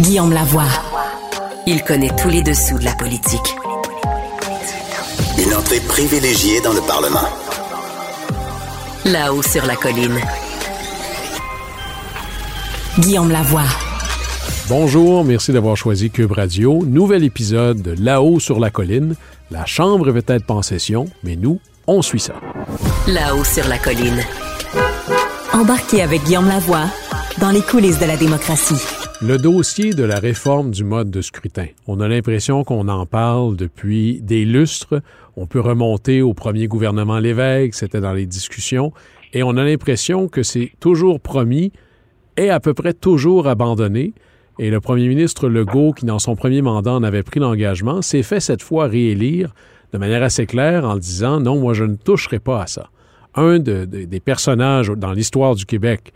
Guillaume Lavoie. Il connaît tous les dessous de la politique. Une entrée privilégiée dans le Parlement. Là-haut sur la colline. Guillaume Lavoie. Bonjour, merci d'avoir choisi Cube Radio. Nouvel épisode de Là-haut sur la colline. La Chambre est peut-être pas en session, mais nous, on suit ça. Là-haut sur la colline. Embarquez avec Guillaume Lavoie dans les coulisses de la démocratie. Le dossier de la réforme du mode de scrutin. On a l'impression qu'on en parle depuis des lustres. On peut remonter au premier gouvernement Lévesque, c'était dans les discussions, et on a l'impression que c'est toujours promis et à peu près toujours abandonné. Et le premier ministre Legault, qui dans son premier mandat en avait pris l'engagement, s'est fait cette fois réélire de manière assez claire en disant non, moi je ne toucherai pas à ça. Un de, de, des personnages dans l'histoire du Québec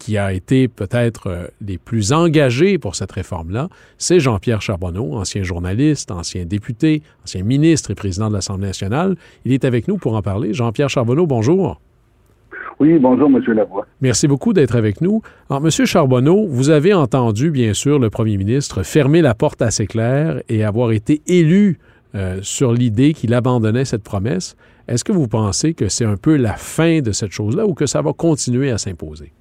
qui a été peut-être euh, les plus engagés pour cette réforme-là, c'est Jean-Pierre Charbonneau, ancien journaliste, ancien député, ancien ministre et président de l'Assemblée nationale. Il est avec nous pour en parler. Jean-Pierre Charbonneau, bonjour. Oui, bonjour, M. Lavoie. Merci beaucoup d'être avec nous. Alors, M. Charbonneau, vous avez entendu, bien sûr, le premier ministre fermer la porte assez claire et avoir été élu euh, sur l'idée qu'il abandonnait cette promesse. Est-ce que vous pensez que c'est un peu la fin de cette chose-là ou que ça va continuer à s'imposer?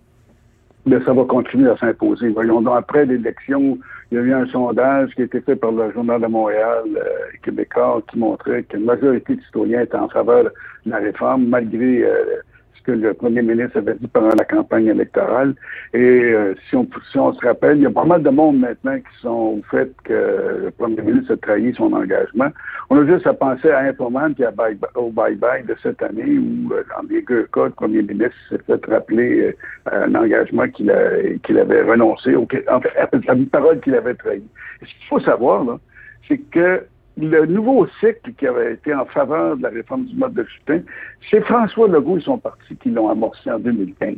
Bien, ça va continuer à s'imposer. Voyons donc, après l'élection, il y a eu un sondage qui a été fait par le Journal de Montréal euh, québécois qui montrait qu'une majorité de citoyens étaient en faveur de la réforme, malgré euh, que le premier ministre avait dit pendant la campagne électorale. Et euh, si, on, si on se rappelle, il y a pas mal de monde maintenant qui sont au fait que le premier ministre a trahi son engagement. On a juste à penser à Informan et bye, au bye-bye de cette année où, euh, dans les deux cas, le premier ministre s'est fait rappeler euh, un engagement qu'il avait renoncé, en fait, à parole qu'il avait trahi. ce qu'il faut savoir, là, c'est que le nouveau cycle qui avait été en faveur de la réforme du mode de scrutin, c'est François Legault et son parti qui l'ont amorcé en 2015.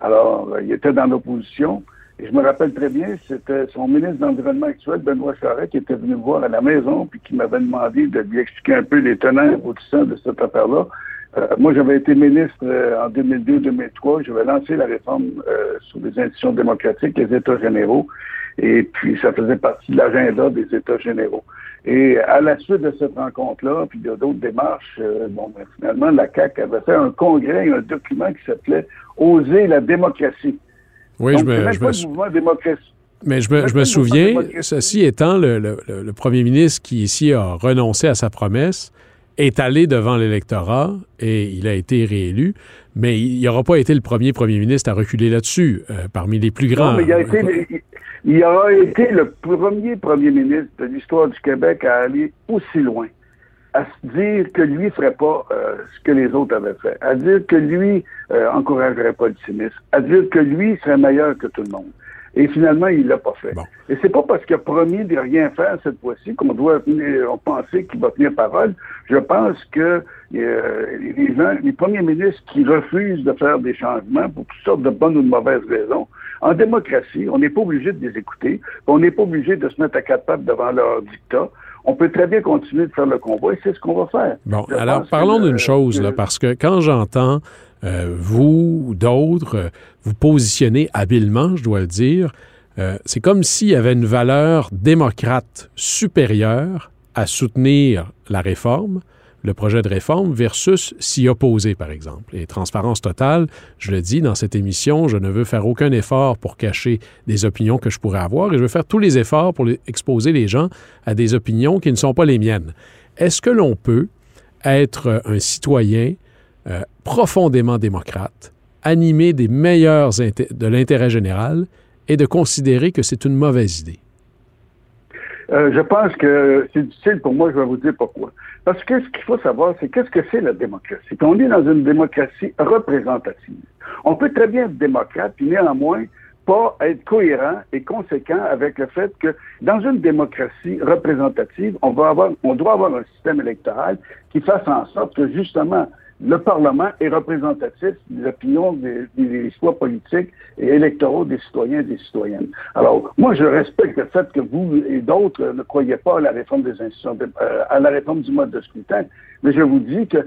Alors, euh, il était dans l'opposition. Et je me rappelle très bien, c'était son ministre de l'Environnement actuel, Benoît Charest, qui était venu me voir à la maison, puis qui m'avait demandé de lui expliquer un peu les tenants et aboutissants de cette affaire-là. Euh, moi, j'avais été ministre euh, en 2002-2003. J'avais lancé la réforme euh, sur les institutions démocratiques, les États généraux, et puis ça faisait partie de l'agenda des États généraux. Et à la suite de cette rencontre-là, puis de d'autres démarches, euh, bon, ben, finalement, la CAQ avait fait un congrès, un document qui s'appelait Oser la démocratie. Oui, Donc, je me, je pas me, le mouvement démocratie. mais je me, je me souviens, ceci étant, le, le, le premier ministre qui ici a renoncé à sa promesse est allé devant l'électorat et il a été réélu, mais il n'aura pas été le premier premier ministre à reculer là-dessus, euh, parmi les plus grands. Non, mais il a été, il, aura été le premier premier ministre de l'histoire du Québec à aller aussi loin, à se dire que lui ne ferait pas euh, ce que les autres avaient fait, à dire que lui euh, encouragerait pas le cynisme, à dire que lui serait meilleur que tout le monde. Et finalement, il l'a pas fait. Bon. Et c'est pas parce qu'il a promis de rien faire cette fois-ci qu'on doit tenir- on penser qu'il va tenir parole. Je pense que euh, les gens, les premiers ministres qui refusent de faire des changements pour toutes sortes de bonnes ou de mauvaises raisons, en démocratie, on n'est pas obligé de les écouter, on n'est pas obligé de se mettre à quatre pattes devant leur dictat. On peut très bien continuer de faire le combat et c'est ce qu'on va faire. Bon, Je alors parlons d'une euh, chose, là, parce que quand j'entends euh, vous ou d'autres euh, vous positionner habilement, je dois le dire, euh, c'est comme s'il y avait une valeur démocrate supérieure à soutenir la réforme le projet de réforme versus s'y opposer, par exemple. Et transparence totale, je le dis dans cette émission, je ne veux faire aucun effort pour cacher des opinions que je pourrais avoir et je veux faire tous les efforts pour exposer les gens à des opinions qui ne sont pas les miennes. Est-ce que l'on peut être un citoyen euh, profondément démocrate, animé des meilleurs de l'intérêt général et de considérer que c'est une mauvaise idée? Euh, je pense que c'est difficile pour moi, je vais vous dire pourquoi. Parce que ce qu'il faut savoir, c'est qu'est-ce que c'est la démocratie? on est dans une démocratie représentative. On peut très bien être démocrate, puis néanmoins pas être cohérent et conséquent avec le fait que dans une démocratie représentative, on va avoir, on doit avoir un système électoral qui fasse en sorte que justement le Parlement est représentatif des opinions des, des, choix politiques et électoraux des citoyens et des citoyennes. Alors, moi, je respecte le fait que vous et d'autres ne croyez pas à la réforme des institutions, euh, à la réforme du mode de scrutin, mais je vous dis que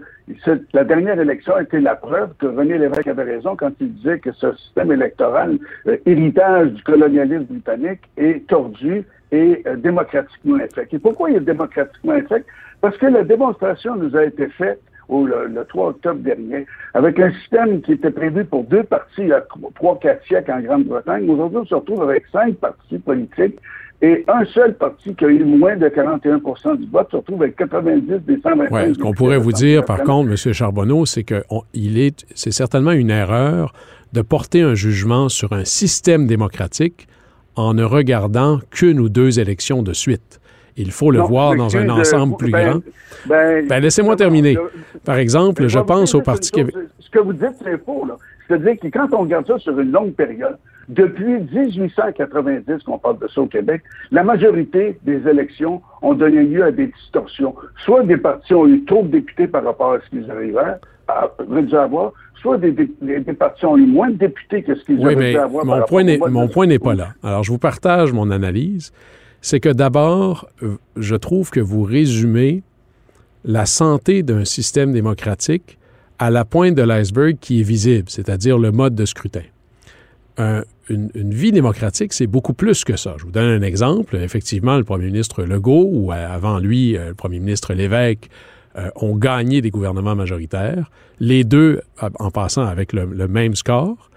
la dernière élection a été la preuve que René Lévesque avait raison quand il disait que ce système électoral, euh, héritage du colonialisme britannique, est tordu et euh, démocratiquement infect. Et pourquoi il est démocratiquement infect? Parce que la démonstration nous a été faite ou le, 3 octobre dernier, avec un système qui était prévu pour deux partis il y a trois, quatre siècles en Grande-Bretagne. Aujourd'hui, on se retrouve avec cinq partis politiques et un seul parti qui a eu moins de 41% du vote se retrouve avec 90 des 125. Oui, ce qu'on pourrait vous dire, par contre, M. Charbonneau, c'est que est, c'est certainement une erreur de porter un jugement sur un système démocratique en ne regardant qu'une ou deux élections de suite. Il faut le voir dans un ensemble plus ben, grand. Ben, ben, laissez-moi terminer. Par exemple, je pense au Parti québécois. Ce que vous dites, c'est faux. C'est-à-dire que quand on regarde ça sur une longue période, depuis 1890 qu'on parle de ça au Québec, la majorité des élections ont donné lieu à des distorsions. Soit des partis ont eu trop de députés par rapport à ce qu'ils arrivaient à, dû avoir, soit des, partis ont eu moins de députés que ce qu'ils oui, auraient dû avoir. Mon point, mon point n'est pas là. Alors, je vous partage mon analyse c'est que d'abord, euh, je trouve que vous résumez la santé d'un système démocratique à la pointe de l'iceberg qui est visible, c'est-à-dire le mode de scrutin. une, vie démocratique, c'est beaucoup plus que ça. Je vous donne un exemple. Effectivement, le premier ministre Legault ou euh, avant lui, euh, le premier ministre Lévesque ont gagné des gouvernements majoritaires, les deux en passant avec le même score,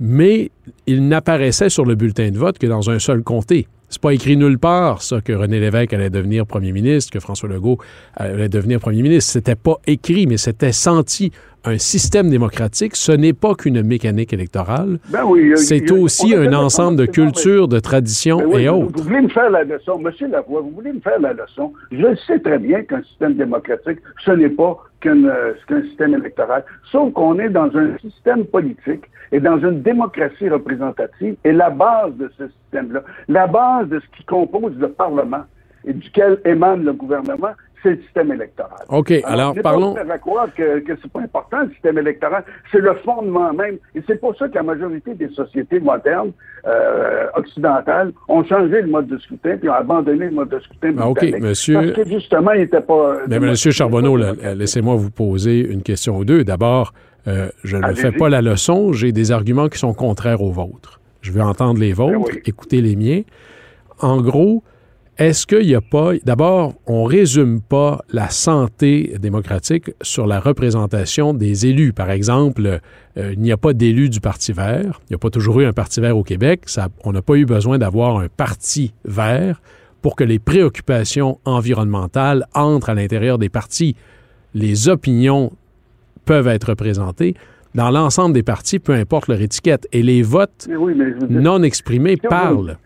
mais ils n'apparaissaient sur le bulletin de vote que dans un seul comté. C'est pas écrit nulle part, ça, que René Lévesque allait devenir premier ministre, que François Legault allait devenir premier ministre. C'était pas écrit, mais c'était senti. Un système démocratique, ce n'est pas qu'une mécanique électorale. Ben oui, c'est aussi un ensemble de cultures, de traditions ben et autres. Vous voulez me faire la leçon, Monsieur Lavoie, vous voulez me faire la leçon. Je sais très bien qu'un système démocratique, ce n'est pas euh, qu'un système électoral. Sauf qu'on est dans un système politique et dans une démocratie représentative. Et la base de ce système-là, la base de ce qui compose le Parlement et duquel émane le gouvernement, c'est le système électoral. OK, alors, parlons... Pas croire que, que c'est pas important, le système électoral. C'est le fondement même. Et c'est pour ça que la majorité des sociétés modernes, euh, occidentales, ont changé le mode de scrutin puis ont abandonné le mode de scrutin ah, OK, monsieur... Parce que, justement, il n'était pas... Mais, monsieur Charbonneau, laissez-moi vous poser une question ou deux. D'abord, euh, je ne fais pas la leçon, j'ai des arguments qui sont contraires aux vôtres. Je veux entendre les ben vôtres, écouter les miens. En gros, est-ce qu'il n'y a pas... D'abord, on ne résume pas la santé démocratique sur la représentation des élus. Par exemple, euh, il n'y a pas d'élus du Parti vert. Il n'y a pas toujours eu un Parti vert au Québec. Ça, on n'a pas eu besoin d'avoir un Parti vert pour que les préoccupations environnementales entrent à l'intérieur des partis. Les opinions peuvent être représentés dans l'ensemble des partis, peu importe leur étiquette. Et les votes non exprimés parlent.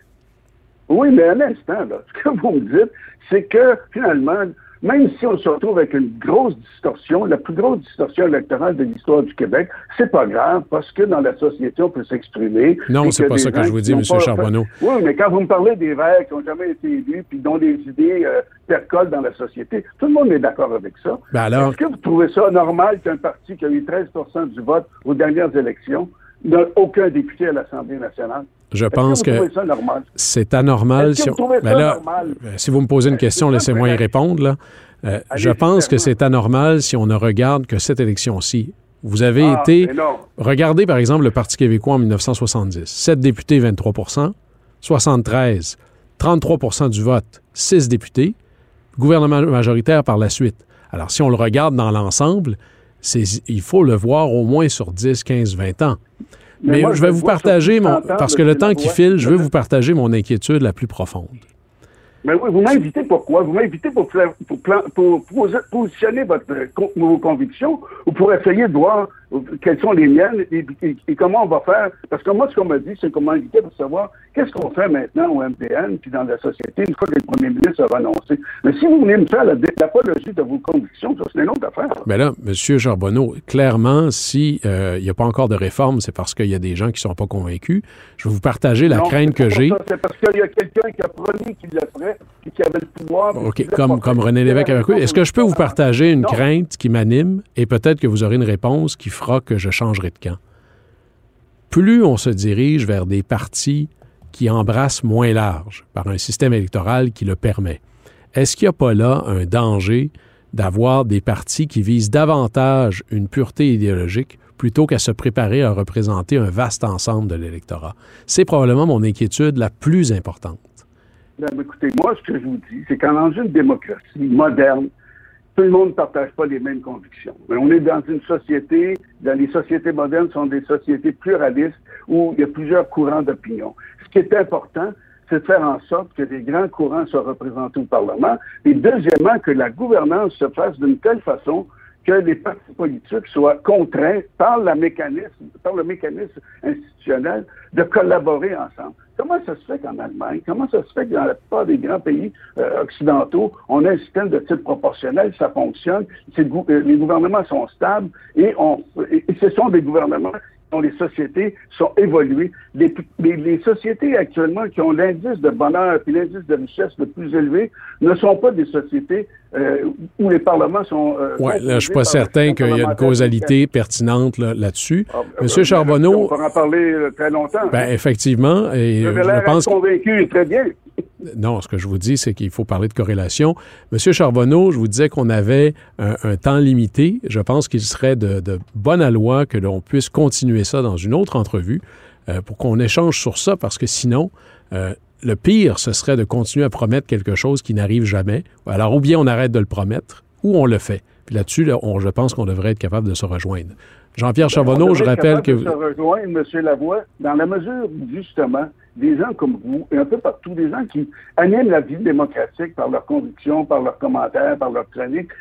Oui, mais un instant, ce que vous me dites, c'est que finalement, même si on se retrouve avec une grosse distorsion, la plus grosse distorsion électorale de l'histoire du Québec, c'est pas grave parce que dans la société, on peut s'exprimer. Non, c'est pas ça que je vous dis, M. Charbonneau. Oui, mais quand vous me parlez des Verts qui n'ont jamais été élus puis dont les idées euh, percolent dans la société, tout le monde est d'accord avec ça. Ben alors... Est-ce que vous trouvez ça normal qu'un parti qui a eu 13% du vote aux dernières élections n'a aucun député à l'Assemblée nationale? Je pense que, c'est anormal. Si, ben là, euh, si vous me posez une question, laissez-moi y répondre. Là. Euh, je pense que c'est anormal si on ne regarde que cette élection-ci. Vous avez ah, été. Regardez par exemple le Parti québécois en 1970. 7 députés, 23% 73, 33% du vote, 6 députés. Gouvernement majoritaire par la suite. Alors, si on le regarde dans l'ensemble, il faut le voir au moins sur 10, 15, 20 ans. Mais, je vais vous partager, mon, parce que le temps qui file, je veux vous partager mon inquiétude la plus profonde. Mais oui, vous m'invitez pourquoi? Vous m'invitez pour, pour, positionner votre, vos convictions ou pour essayer de voir quelles sont les miennes et, comment on va faire. Parce que moi, ce qu'on m'a dit, c'est qu'on m'a invité pour savoir qu'est-ce qu'on fait maintenant au MPN puis dans la société une fois que le premier ministre a annoncé. Mais si vous venez me faire l'apologie de vos convictions, ça, c'est une autre affaire. Mais là, M. Charbonneau, clairement, s'il euh, n'y a pas encore de réforme, c'est parce qu'il y a des gens qui ne sont pas convaincus. Je vais vous partager la crainte que j'ai. C'est parce qu'il y a quelqu'un qui a promis qu'il le ferait et qui avait le pouvoir. OK, comme, comme René Lévesque avec Est-ce que je peux vous partager une crainte qui m'anime? Et peut-être que vous aurez une réponse qui fera que je changerai de camp. Plus on se dirige vers des partis qui embrassent moins large par un système électoral qui le permet, est-ce qu'il n'y a pas là un danger d'avoir des partis qui visent davantage une pureté idéologique plutôt qu'à se préparer à représenter un vaste ensemble de l'électorat? C'est probablement mon inquiétude la plus importante. Écoutez, moi, ce que je vous dis, c'est qu'en une démocratie moderne, tout le monde ne partage pas les mêmes convictions. Mais on est dans une société, dans les sociétés modernes sont des sociétés pluralistes où il y a plusieurs courants d'opinion. Ce qui est important, c'est de faire en sorte que les grands courants soient représentés au Parlement. Et deuxièmement, que la gouvernance se fasse d'une telle façon que les partis politiques soient contraints par, la mécanisme, par le mécanisme institutionnel de collaborer ensemble. Comment ça se fait qu'en Allemagne, comment ça se fait que dans la plupart des grands pays euh, occidentaux, on a un système de type proportionnel, ça fonctionne, euh, les gouvernements sont stables et, on, et ce sont des gouvernements dont les sociétés sont évoluées. Les, les, sociétés actuellement qui ont l'indice de bonheur et l'indice de richesse le plus élevé ne sont pas des sociétés euh, où les parlements sont... Euh, oui, là, je suis pas certain qu'il y a une causalité pertinente là-dessus. Ah, ben, Monsieur Charbonneau... On pourra en parler euh, très longtemps. Ben, effectivement. Et je, je pense convaincu, très bien. Non, ce que je vous dis, c'est qu'il faut parler de corrélation. Monsieur Charbonneau, je vous disais qu'on avait un, temps limité. Je pense qu'il serait de, de bonne loi que l'on puisse continuer ça dans une autre entrevue euh, pour qu'on échange sur ça, parce que sinon, euh, le pire, ce serait de continuer à promettre quelque chose qui n'arrive jamais. Alors, ou bien on arrête de le promettre, ou on le fait. Puis là-dessus, je pense qu'on devrait être capable de se rejoindre. Jean-Pierre ben, Charbonneau, je rappelle que... De se rejoindre, M. Lavoie, dans la mesure, justement, des gens comme vous, et un peu partout, des gens qui animent la vie démocratique par leurs convictions, par leurs commentaires, par leurs chroniques,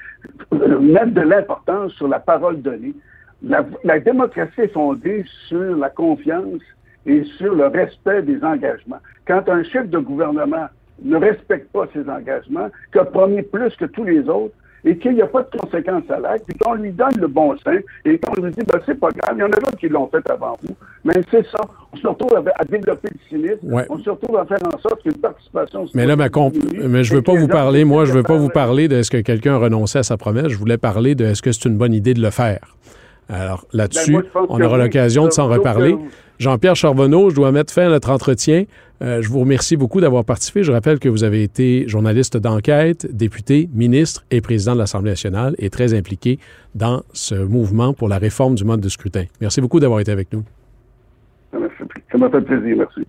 euh, mettent de l'importance sur la parole donnée. La, la, démocratie est fondée sur la confiance et sur le respect des engagements. Quand un chef de gouvernement ne respecte pas ses engagements, a promis plus que tous les autres, et qu'il n'y a pas de conséquences à l'acte, et qu'on lui donne le bon sens, et qu'on lui dit, ben, c'est pas grave, il y en a d'autres qui l'ont fait avant vous. Mais c'est ça. On se retrouve à, développer le cynisme. On se retrouve à faire en sorte qu'une participation... Mais là, ma mais je veux pas vous parler, moi, je veux pas vous parler de est-ce que quelqu'un a renoncé à sa promesse. Je voulais parler de est-ce que c'est une bonne idée de le faire. Alors là-dessus, ben, on aura l'occasion de s'en reparler. Jean-Pierre Charbonneau, je dois mettre fin à notre entretien. Euh, je vous remercie beaucoup d'avoir participé. Je rappelle que vous avez été journaliste d'enquête, député, ministre et président de l'Assemblée nationale et très impliqué dans ce mouvement pour la réforme du mode de scrutin. Merci beaucoup d'avoir été avec nous. Ça m'a fait plaisir. Merci.